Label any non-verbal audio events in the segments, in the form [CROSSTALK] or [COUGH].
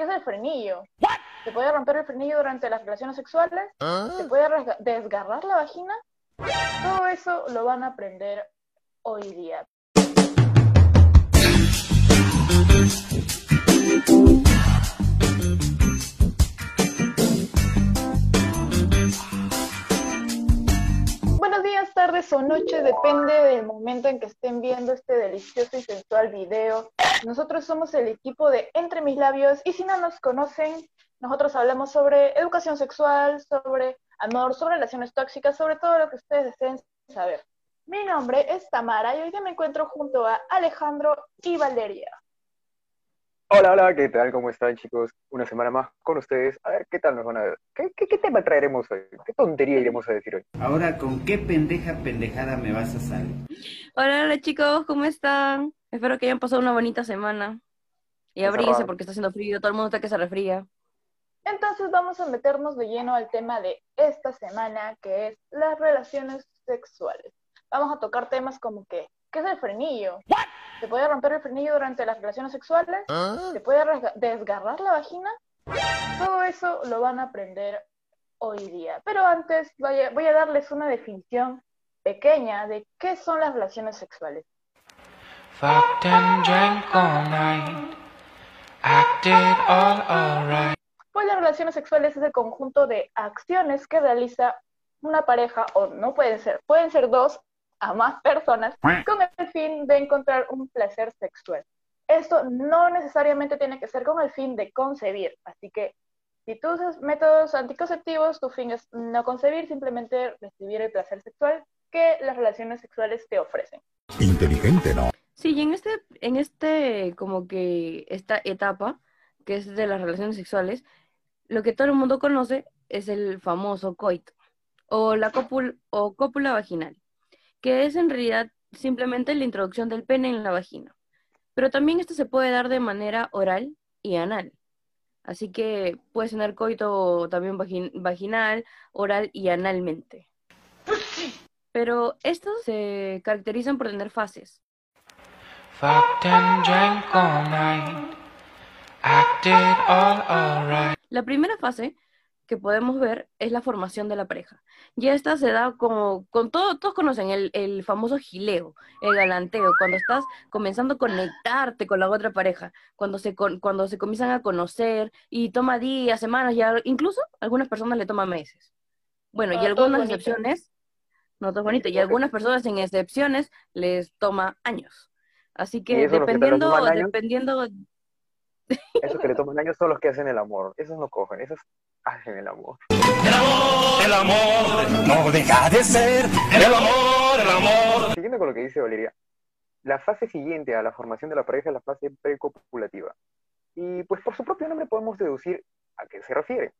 ¿qué es el frenillo? ¿Se puede romper el frenillo durante las relaciones sexuales? ¿Se puede desgarrar la vagina? Todo eso lo van a aprender hoy día. Tardes o noches, depende del momento en que estén viendo este delicioso y sensual video. Nosotros somos el equipo de Entre Mis Labios y si no nos conocen, nosotros hablamos sobre educación sexual, sobre amor, sobre relaciones tóxicas, sobre todo lo que ustedes deseen saber. Mi nombre es Tamara y hoy día me encuentro junto a Alejandro y Valeria. Hola, hola, ¿qué tal? ¿Cómo están, chicos? Una semana más con ustedes. A ver, ¿qué tal nos van a ver? ¿Qué, qué, qué tema traeremos hoy? ¿Qué tontería iremos a decir hoy? Ahora, ¿con qué pendeja pendejada me vas a salir? Hola, hola chicos, ¿cómo están? Espero que hayan pasado una bonita semana. Y abríguense porque está haciendo frío, todo el mundo está que se refría. Entonces vamos a meternos de lleno al tema de esta semana, que es las relaciones sexuales. Vamos a tocar temas como que, ¿qué es el frenillo? ¿Se puede romper el frenillo durante las relaciones sexuales? ¿Se puede resga- desgarrar la vagina? Todo eso lo van a aprender hoy día. Pero antes voy a, voy a darles una definición pequeña de qué son las relaciones sexuales. Pues las relaciones sexuales es el conjunto de acciones que realiza una pareja, o no pueden ser, pueden ser dos a más personas, con el fin de encontrar un placer sexual. Esto no necesariamente tiene que ser con el fin de concebir, así que si tú usas métodos anticonceptivos, tu fin es no concebir, simplemente recibir el placer sexual que las relaciones sexuales te ofrecen. Inteligente, ¿no? Sí, y en este, en este, como que esta etapa, que es de las relaciones sexuales, lo que todo el mundo conoce es el famoso coito, o la cópula, o cópula vaginal, que es en realidad simplemente la introducción del pene en la vagina. Pero también esto se puede dar de manera oral y anal. Así que puedes tener coito también vagin- vaginal, oral y analmente. Pero estos se caracterizan por tener fases. La primera fase que podemos ver es la formación de la pareja. Y esta se da como, con todo, todos conocen el, el famoso gileo, el galanteo, cuando estás comenzando a conectarte con la otra pareja, cuando se, cuando se comienzan a conocer y toma días, semanas, ya incluso a algunas personas le toma meses. Bueno, y Ah, algunas excepciones, no todo bonito, y algunas personas en excepciones les toma años. Así ¿Y que que dependiendo, años? dependiendo Esos que le toman años son los que hacen el amor. Esos no cogen, esos hacen el amor. El amor no deja de ser. El amor, el amor. Siguiendo con lo que dice Valeria, la fase siguiente a la formación de la pareja es la fase precopulativa. Y pues por su propio nombre podemos deducir a qué se refiere.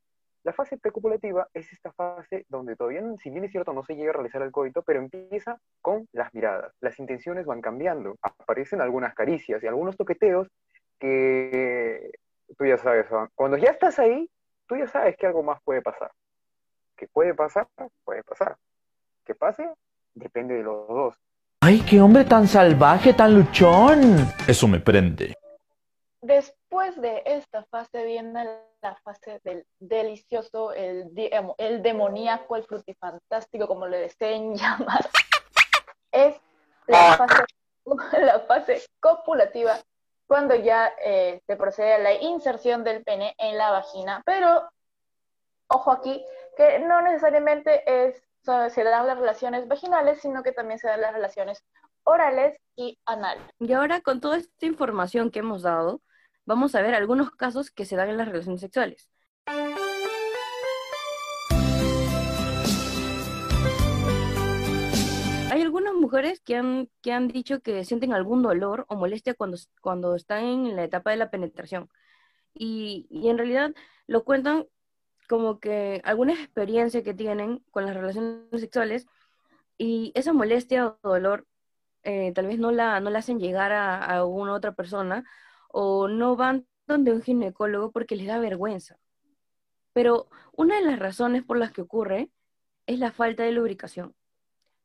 La fase precopulativa es esta fase donde todavía, si bien es cierto, no se llega a realizar el coito, pero empieza con las miradas. Las intenciones van cambiando. Aparecen algunas caricias y algunos toqueteos que tú ya sabes, ¿no? cuando ya estás ahí, tú ya sabes que algo más puede pasar. Que puede pasar, puede pasar. Que pase, depende de los dos. ¡Ay, qué hombre tan salvaje, tan luchón! Eso me prende. Después de esta fase viene la fase del delicioso, el, el demoníaco, el frutifantástico, como le deseen [LAUGHS] llamar. Es la fase, [LAUGHS] la fase copulativa, cuando ya eh, se procede a la inserción del pene en la vagina. Pero, ojo aquí, que no necesariamente es, se dan las relaciones vaginales, sino que también se dan las relaciones orales y anales. Y ahora con toda esta información que hemos dado, vamos a ver algunos casos que se dan en las relaciones sexuales. Hay algunas mujeres que han, que han dicho que sienten algún dolor o molestia cuando, cuando están en la etapa de la penetración. Y, y en realidad lo cuentan como que alguna experiencia que tienen con las relaciones sexuales y esa molestia o dolor eh, tal vez no la, no la hacen llegar a, a otra persona o no van donde un ginecólogo porque les da vergüenza. Pero una de las razones por las que ocurre es la falta de lubricación.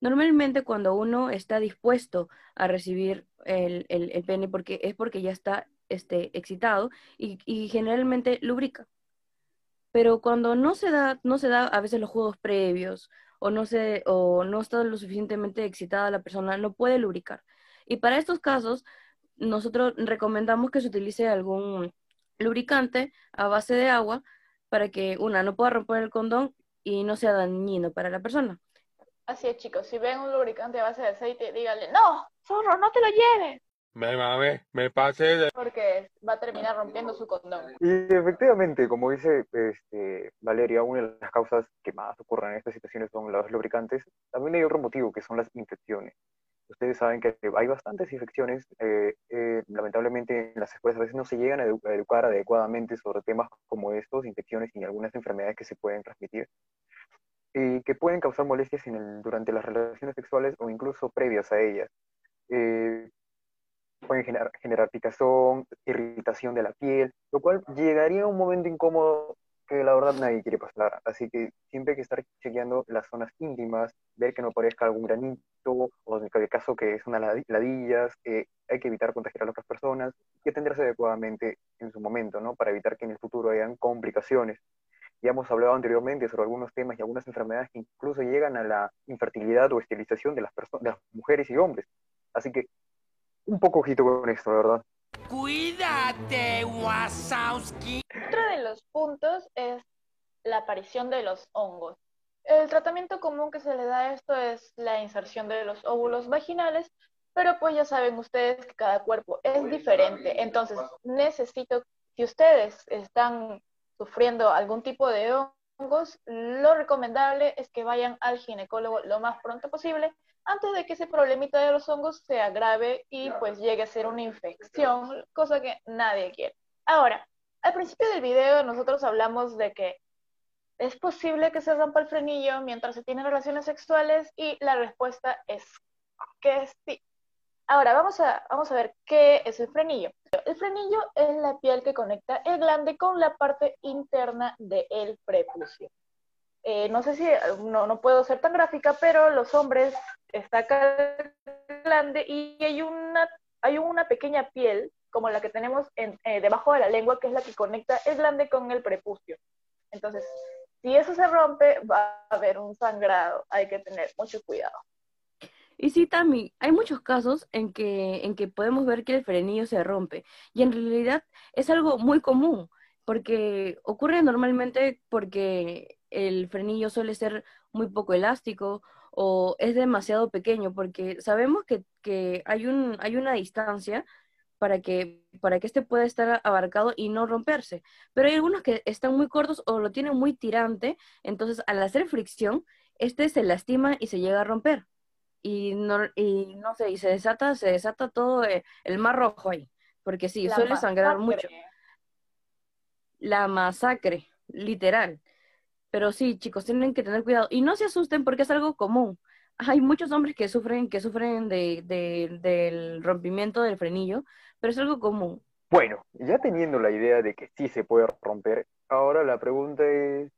Normalmente cuando uno está dispuesto a recibir el, el- el pene porque es porque ya está este, excitado y, y generalmente lubrica. Pero cuando no se da, no se da a veces los juegos previos o no se, o no está lo suficientemente excitada la persona, no puede lubricar. Y para estos casos, nosotros recomendamos que se utilice algún lubricante a base de agua para que una no pueda romper el condón y no sea dañino para la persona. Así es, chicos. Si ven un lubricante a base de aceite, díganle, no, zorro, no te lo lleves. Me mame, me pasé de... Porque va a terminar rompiendo su condón. Y efectivamente, como dice este, Valeria, una de las causas que más ocurren en estas situaciones son los lubricantes. También hay otro motivo, que son las infecciones. Ustedes saben que hay bastantes infecciones. eh, eh, lamentablemente en las escuelas a veces no se llegan a, edu- a educar adecuadamente sobre temas como estos, infecciones y algunas enfermedades que se pueden transmitir y que pueden causar molestias durante las relaciones sexuales o incluso previas a ellas. Eh, pueden generar, picazón, irritación de la piel, lo cual llegaría a un momento incómodo que la verdad nadie quiere pasar. Así que siempre hay que estar chequeando las zonas íntimas, ver que no aparezca algún granito, o en el caso que es una ladi- ladillas, eh, hay que evitar contagiar a otras personas y atenderse adecuadamente en su momento, ¿no? Para evitar que en el futuro hayan complicaciones. Ya hemos hablado anteriormente sobre algunos temas y algunas enfermedades que incluso llegan a la infertilidad o esterilización de las, de las mujeres y hombres. Así que un poco ojito con esto, la verdad. Cuídate, Wasowski. Otro de los puntos es la aparición de los hongos. El tratamiento común que se le da a esto es la inserción de los óvulos vaginales, pero pues ya saben ustedes que cada cuerpo es diferente. Entonces, necesito, si ustedes están sufriendo algún tipo de hongos, lo recomendable es que vayan al ginecólogo lo más pronto posible antes de que ese problemita de los hongos se agrave y pues llegue a ser una infección, cosa que nadie quiere. Ahora, al principio del video nosotros hablamos de que es posible que se rompa el frenillo mientras se tienen relaciones sexuales y la respuesta es que sí. Ahora vamos a, vamos a ver qué es el frenillo. El frenillo es la piel que conecta el glande con la parte interna del prepucio. Eh, no sé si, no, no puedo ser tan gráfica, pero los hombres está acá el glande y hay una, hay una pequeña piel como la que tenemos en, eh, debajo de la lengua, que es la que conecta el glande con el prepucio. Entonces, si eso se rompe, va a haber un sangrado. Hay que tener mucho cuidado. Y sí, Tami, hay muchos casos en que, en que podemos ver que el frenillo se rompe. Y en realidad es algo muy común, porque ocurre normalmente porque el frenillo suele ser muy poco elástico o es demasiado pequeño, porque sabemos que, que hay un, hay una distancia para que, para que este pueda estar abarcado y no romperse. Pero hay algunos que están muy cortos o lo tienen muy tirante, entonces al hacer fricción, este se lastima y se llega a romper y no, y no sé, y se desata, se desata todo eh, el mar rojo ahí, porque sí, La suele sangrar masacre. mucho. La masacre, literal. Pero sí, chicos, tienen que tener cuidado. Y no se asusten porque es algo común. Hay muchos hombres que sufren, que sufren de, de- del rompimiento del frenillo, pero es algo común. Bueno, ya teniendo la idea de que sí se puede romper, ahora la pregunta es,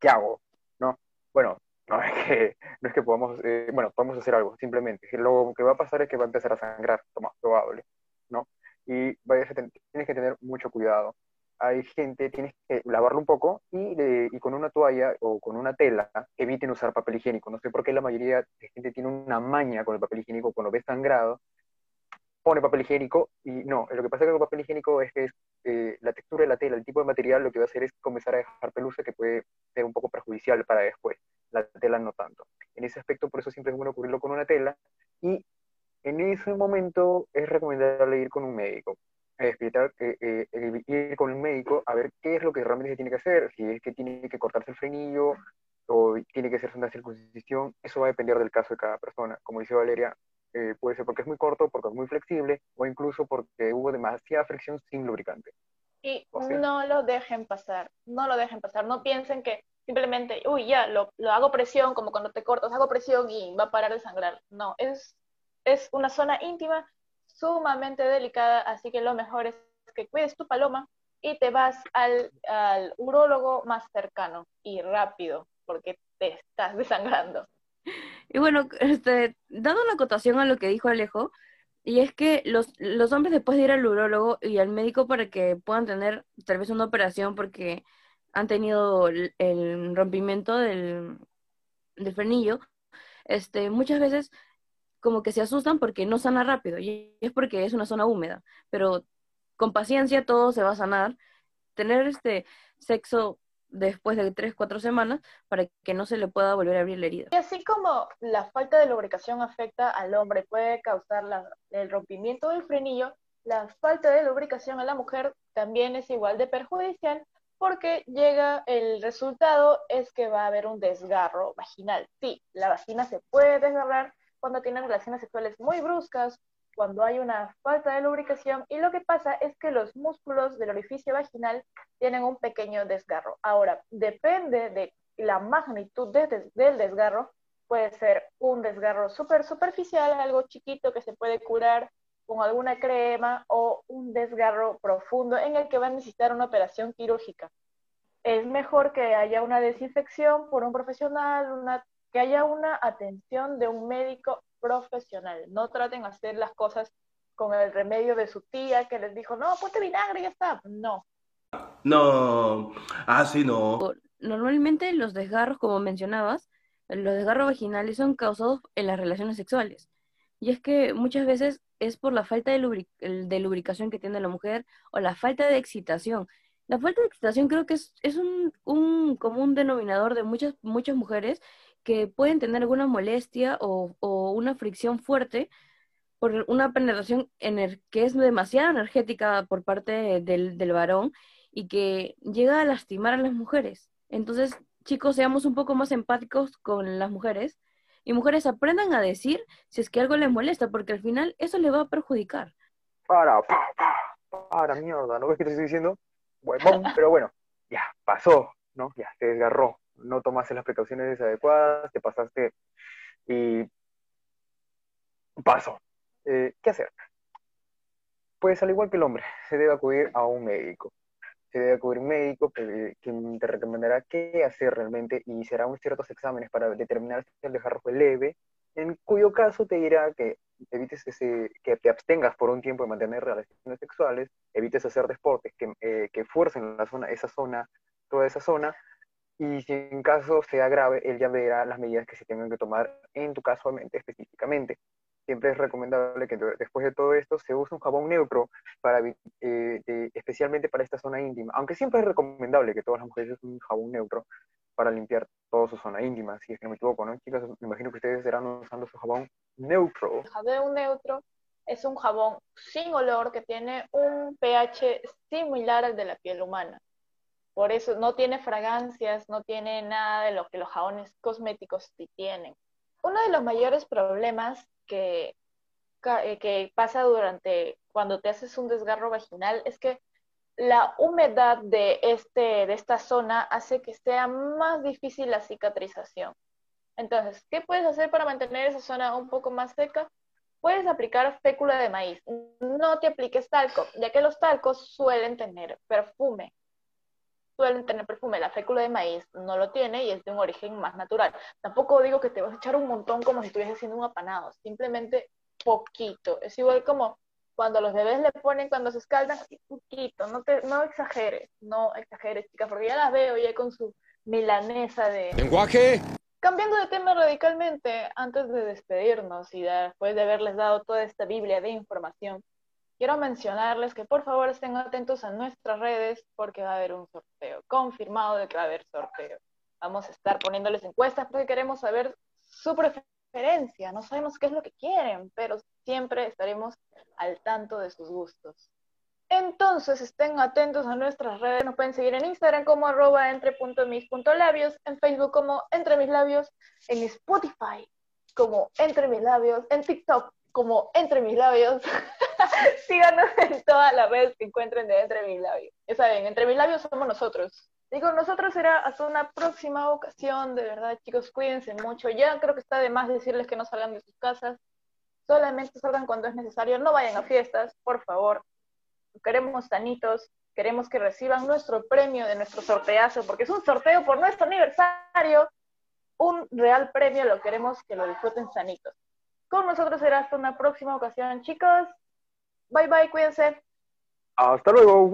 ¿qué hago? ¿No? Bueno, no es que, no es que podamos, eh, bueno, podemos hacer algo, simplemente. Lo que va a pasar es que va a empezar a sangrar, lo más probable, ¿no? Y vayas a tienes que tener mucho cuidado. Hay gente, tienes que lavarlo un poco y, de- y con una toalla o con una tela eviten usar papel higiénico. No sé por qué la mayoría de gente tiene una maña con el papel higiénico cuando ve sangrado, pone papel higiénico y no, lo que pasa con el papel higiénico es que es, eh, la textura de la tela, el tipo de material, lo que va a hacer es comenzar a dejar pelusa que puede ser un poco perjudicial para después. La tela no tanto. En ese aspecto, por eso siempre es bueno cubrirlo con una tela y en ese momento es recomendable ir con un médico. Eh, eh, ir con un médico a ver qué es lo que realmente se tiene que hacer, si es que tiene que cortarse el frenillo o tiene que hacerse una circuncisión, eso va a depender del caso de cada persona. Como dice Valeria, eh, puede ser porque es muy corto, porque es muy flexible o incluso porque hubo demasiada fricción sin lubricante. Y O sea- no lo dejen pasar, no lo dejen pasar. No piensen que simplemente, uy, ya, lo, lo hago presión, como cuando te cortas, hago presión y va a parar de sangrar. No, es, es una zona íntima sumamente delicada, así que lo mejor es que cuides tu paloma y te vas al, al urólogo más cercano y rápido, porque te estás [LAUGHS] desangrando. Y bueno, este, dando una acotación a lo que dijo Alejo, Y es que los, los hombres después de ir al urólogo y al médico para que puedan tener tal vez una operación porque han tenido el, rompimiento del, del frenillo, este, muchas veces como que se asustan porque no sana rápido y es porque es una zona húmeda, pero con paciencia todo se va a sanar. Tener este sexo después de tres, cuatro semanas para que no se le pueda volver a abrir la herida. Y así como la falta de lubricación afecta al hombre puede causar la- el rompimiento del frenillo, la falta de lubricación a la mujer también es igual de perjudicial porque llega el resultado es que va a haber un desgarro vaginal. Sí, la vagina se puede desgarrar cuando tienen relaciones sexuales muy bruscas, cuando hay una falta de lubricación y lo que pasa es que los músculos del orificio vaginal tienen un pequeño desgarro. Ahora, depende de la magnitud de- de- del desgarro, puede ser un desgarro súper superficial, algo chiquito que se puede curar con alguna crema o un desgarro profundo en el que va a necesitar una operación quirúrgica. Es mejor que haya una desinfección por un profesional, una, que haya una atención de un médico profesional. No traten de hacer las cosas con el remedio de su tía que les dijo, no, ponte vinagre y ya está. No, No, así no. Normalmente los desgarros, como mencionabas, los desgarros vaginales son causados en las relaciones sexuales. Y es que muchas veces es por la falta de, lubricación que tiene la mujer o la falta de excitación. La falta de excitación creo que es, es un, un común denominador de muchas, muchas mujeres que pueden tener alguna molestia o, una fricción fuerte por una penetración que es demasiado energética por parte del, del varón y que llega a lastimar a las mujeres. Entonces, chicos, seamos un poco más empáticos con las mujeres y mujeres aprendan a decir si es que algo les molesta, porque al final eso le va a perjudicar. Para, pa, pa, para, mierda, ¿no ves que te estoy diciendo? Huevón, [LAUGHS] pero bueno, ya, pasó, ¿no? Ya, te desgarró, no tomaste las precauciones adecuadas, te pasaste y pasó. Eh, ¿qué hacer? Pues al igual que el hombre, se debe acudir a un médico. Se debe a un médico que, te recomendará qué hacer realmente y será unos ciertos exámenes para determinar si el desgarro fue leve, en cuyo caso te dirá que evites ese, que te abstengas por un tiempo de mantener relaciones sexuales, evites hacer deportes que, eh, que fuercen la zona, esa zona, toda esa zona, y si en caso sea grave, él ya verá las medidas que se tengan que tomar en tu caso específicamente. Siempre es recomendable que de- después de todo esto se use un jabón neutro para, eh, eh, especialmente para esta zona íntima, aunque siempre es recomendable que todas las mujeres usen un jabón neutro para limpiar toda su zona íntima, si es que no me equivoco, ¿no? Chicas, me imagino que ustedes estarán usando su jabón neutro. El jabón neutro es un jabón sin olor que tiene un pH similar al de la piel humana. Por eso no tiene fragancias, no tiene nada de lo que los jabones cosméticos sí tienen. Uno de los mayores problemas eh, que pasa durante cuando te haces un desgarro vaginal es que la humedad de, este, de esta zona hace que sea más difícil la cicatrización. Entonces, ¿qué puedes hacer para mantener esa zona un poco más seca? Puedes aplicar fécula de maíz. No te apliques talco, ya que los talcos suelen tener perfume. Suelen tener perfume. La fécula de maíz no lo tiene y es de un origen más natural. Tampoco digo que te vas a echar un montón como si estuvieses haciendo un apanado. Simplemente poquito. Es igual como cuando los bebés le ponen cuando se escaldan, poquito. No, te, no exageres, no exageres, chicas, porque ya las veo ya con su milanesa de, Lenguaje. Cambiando de tema radicalmente, antes de despedirnos y después de haberles dado toda esta Biblia de información, quiero mencionarles que por favor estén atentos a nuestras redes porque va a haber un sorteo. Confirmado de que va a haber sorteo. Vamos a estar poniéndoles encuestas porque queremos saber su preferencia. No sabemos qué es lo que quieren, pero siempre estaremos al tanto de sus gustos. Entonces estén atentos a nuestras redes. Nos pueden seguir en Instagram como arroba entre.mis.labios, en Facebook como entre mis labios, en Spotify como entre mis labios, en TikTok como entre mis labios. [LAUGHS] [LAUGHS] Síganos en todas las redes que encuentren de entre mis labios. Ya saben, entre mis labios somos nosotros. Digo, nosotros será hasta una próxima ocasión. De verdad, chicos, cuídense mucho. Ya creo que está de más decirles que no salgan de sus casas. Solamente salgan cuando es necesario. No vayan a fiestas, por favor queremos sanitos, queremos que reciban nuestro premio de nuestro sorteazo, porque es un sorteo por nuestro aniversario, un real premio, lo queremos que lo disfruten sanitos. Con nosotros será hasta una próxima ocasión, chicos. Bye bye, cuídense. Hasta luego.